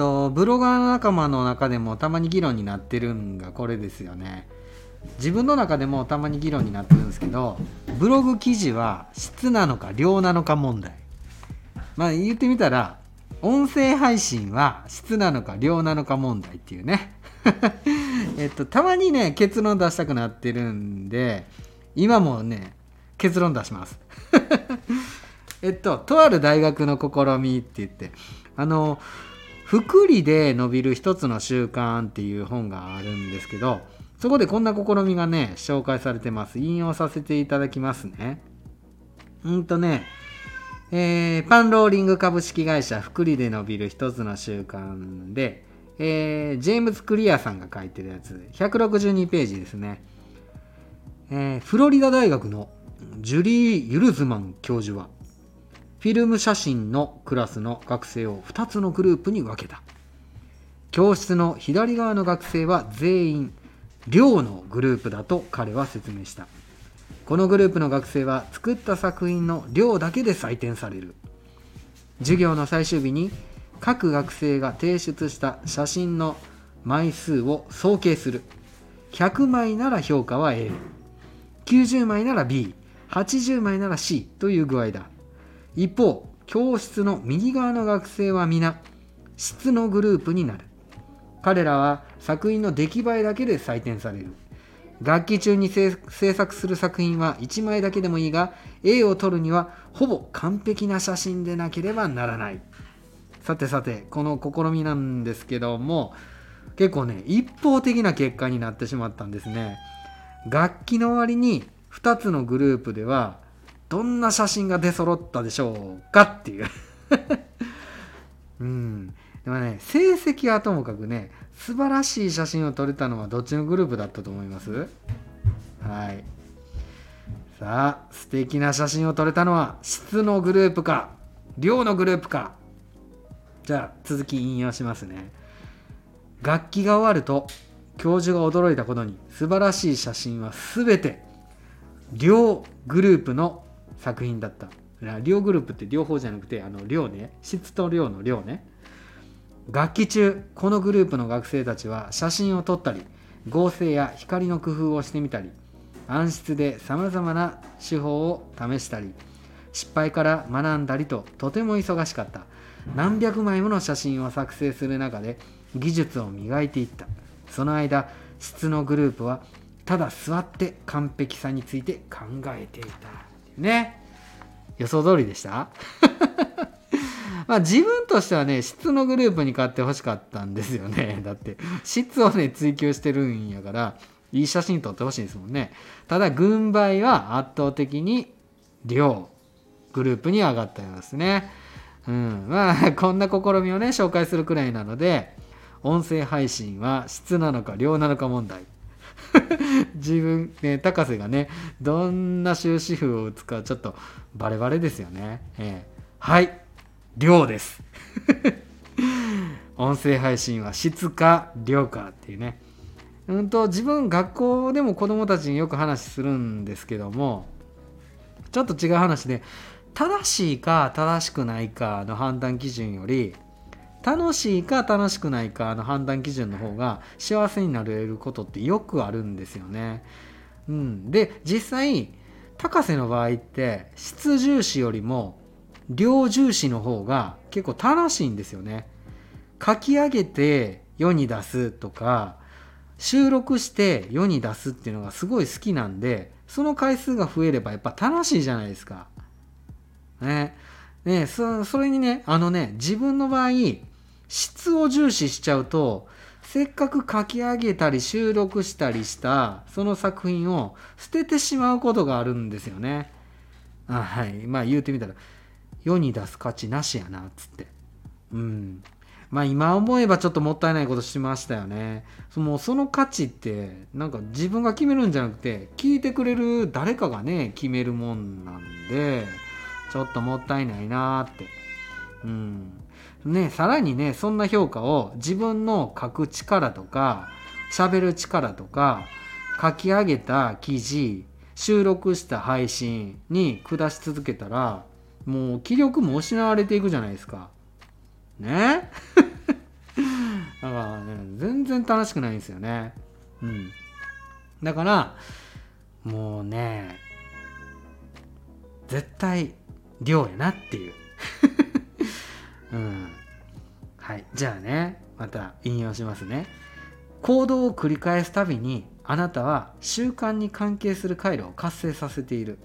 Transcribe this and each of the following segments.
とブロガー仲間の中でもたまに議論になってるんがこれですよね。自分の中でもたまに議論になってるんですけどブログ記事は質なのか量なのか問題。まあ言ってみたら音声配信は質なのか量なのか問題っていうね。えっとたまにね結論出したくなってるんで今もね結論出します。えっととある大学の試みって言ってあの福利で伸びる一つの習慣っていう本があるんですけどそこでこんな試みがね紹介されてます。引用させていただきますね。うんとねえー、パンローリング株式会社福利で伸びる一つの習慣で、えー、ジェームズ・クリアさんが書いてるやつ162ページですね、えー、フロリダ大学のジュリー・ユルズマン教授はフィルム写真のクラスの学生を2つのグループに分けた。教室の左側の学生は全員寮のグループだと彼は説明した。このグループの学生は作った作品の量だけで採点される。授業の最終日に各学生が提出した写真の枚数を総計する。100枚なら評価は A90 枚なら B80 枚なら C という具合だ。一方教室の右側の学生は皆質のグループになる。彼らは作品の出来栄えだけで採点される。楽器中に制作する作品は1枚だけでもいいが A を撮るにはほぼ完璧な写真でなければならない。さてさてこの試みなんですけども結構ね一方的な結果になってしまったんですね。楽器の割に2つのグループではどんな写真が出揃ったでしょうかっていう。うん。でもね成績はともかくね素晴らしい写真を撮れたのはどっちのグループだったと思います？はい。さあ素敵な写真を撮れたのは質のグループか量のグループか。じゃあ続き引用しますね。楽器が終わると教授が驚いたことに素晴らしい写真は全て両グループの作品だった。両グループって両方じゃなくてあの量ね。質と量の量ね。楽器中このグループの学生たちは写真を撮ったり合成や光の工夫をしてみたり暗室でさまざまな手法を試したり失敗から学んだりととても忙しかった。何百枚もの写真を作成する中で技術を磨いていった。その間質のグループはただ座って完璧さについて考えていた。ね。予想通りでした？まあ自分としてはね質のグループに買ってほしかったんですよね。だって質をね追求してるんやからいい写真撮ってほしいですもんね。ただ軍配は圧倒的に量グループに上がったようですね。うん。まあこんな試みをね紹介するくらいなので音声配信は質なのか量なのか問題。自分ね高瀬がねどんな終止符を打つかちょっとバレバレですよね、えー、はい。量です。音声配信は質か量かっていうね。うんと自分学校でも子供たちによく話するんですけどもちょっと違う話で正しいか正しくないかの判断基準より楽しいか楽しくないかの判断基準の方が幸せになれることってよくあるんですよね。うん、で実際高瀬の場合って質重視よりも量重視の方が結構楽しいんですよね。書き上げて世に出すとか収録して世に出すっていうのがすごい好きなんでその回数が増えればやっぱ楽しいじゃないですか。ね。ねそそれにねあのね自分の場合質を重視しちゃうとせっかく書き上げたり収録したりしたその作品を捨ててしまうことがあるんですよね。あはい。まあ言うてみたら世に出す価値なしやなっつって。うん。まあ今思えばちょっともったいないことしましたよね。もうその価値ってなんか自分が決めるんじゃなくて聞いてくれる誰かがね決めるもんなんでちょっともったいないなーって。うん。ねさらにねそんな評価を自分の書く力とか喋る力とか書き上げた記事収録した配信に下し続けたらもう気力も失われていくじゃないですか。ね？だからね全然楽しくないんですよね。うん。だからもうね絶対量やなっていう。うん。はい。じゃあねまた引用しますね。行動を繰り返すたびにあなたは習慣に関係する回路を活性させている。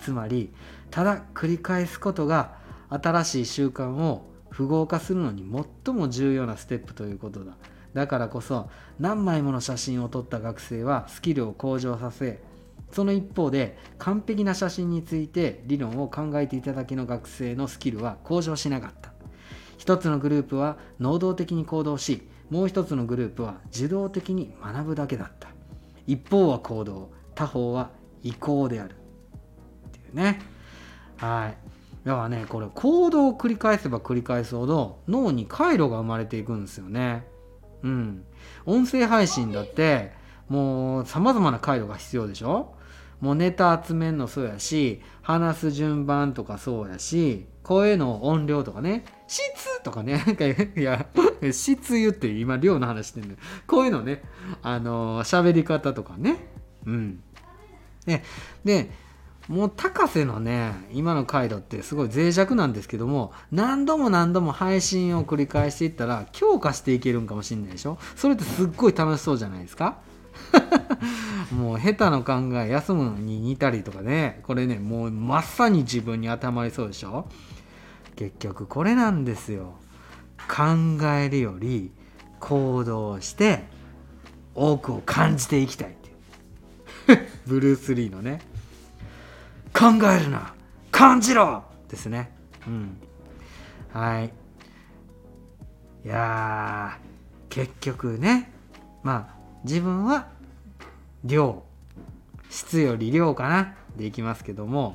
つまりただ繰り返すことが新しい習慣を符号化するのに最も重要なステップということだ。だからこそ何枚もの写真を撮った学生はスキルを向上させその一方で完璧な写真について理論を考えていただけの学生のスキルは向上しなかった。一つのグループは能動的に行動しもう一つのグループは受動的に学ぶだけだった。一方は行動他方は移行である。っていうね。はい。だからねこれ行動を繰り返せば繰り返すほど脳に回路が生まれていくんですよね。うん。音声配信だってもう様々な回路が必要でしょ？もうネタ集めんのそうやし話す順番とかそうやし声の音量とかね。質とかねなんかいや質言って今量の話してんのこういうのねあの喋り方とかね。うん。ででもう高瀬のね今の回路ってすごい脆弱なんですけども何度も何度も配信を繰り返していったら強化していけるんかもしんないでしょ。それってすっごい楽しそうじゃないですか。もう下手の考え休むのに似たりとかね。これねもうまさに自分に当てはまりそうでしょ。結局これなんですよ。考えるより行動して多くを感じていきたいっていう。ブルース・リーのね。考えるな。感じろ!ですね。うん。はい。いや結局ね。まあ自分は量。質より量かな。でいきますけども。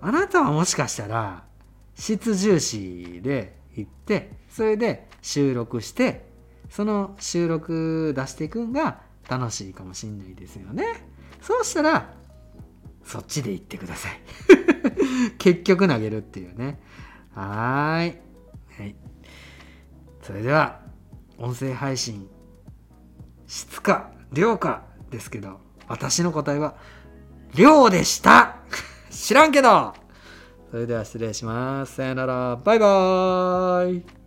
あなたはもしかしたら質重視で行ってそれで収録してその収録出していくんが楽しいかもしんないですよね。そうしたらそっちで行ってください。結局投げるっていうね。はい。はい。それでは音声配信質か量かですけど私の答えは量でした。知らんけど。それでは失礼します。さよなら。バイバーイ。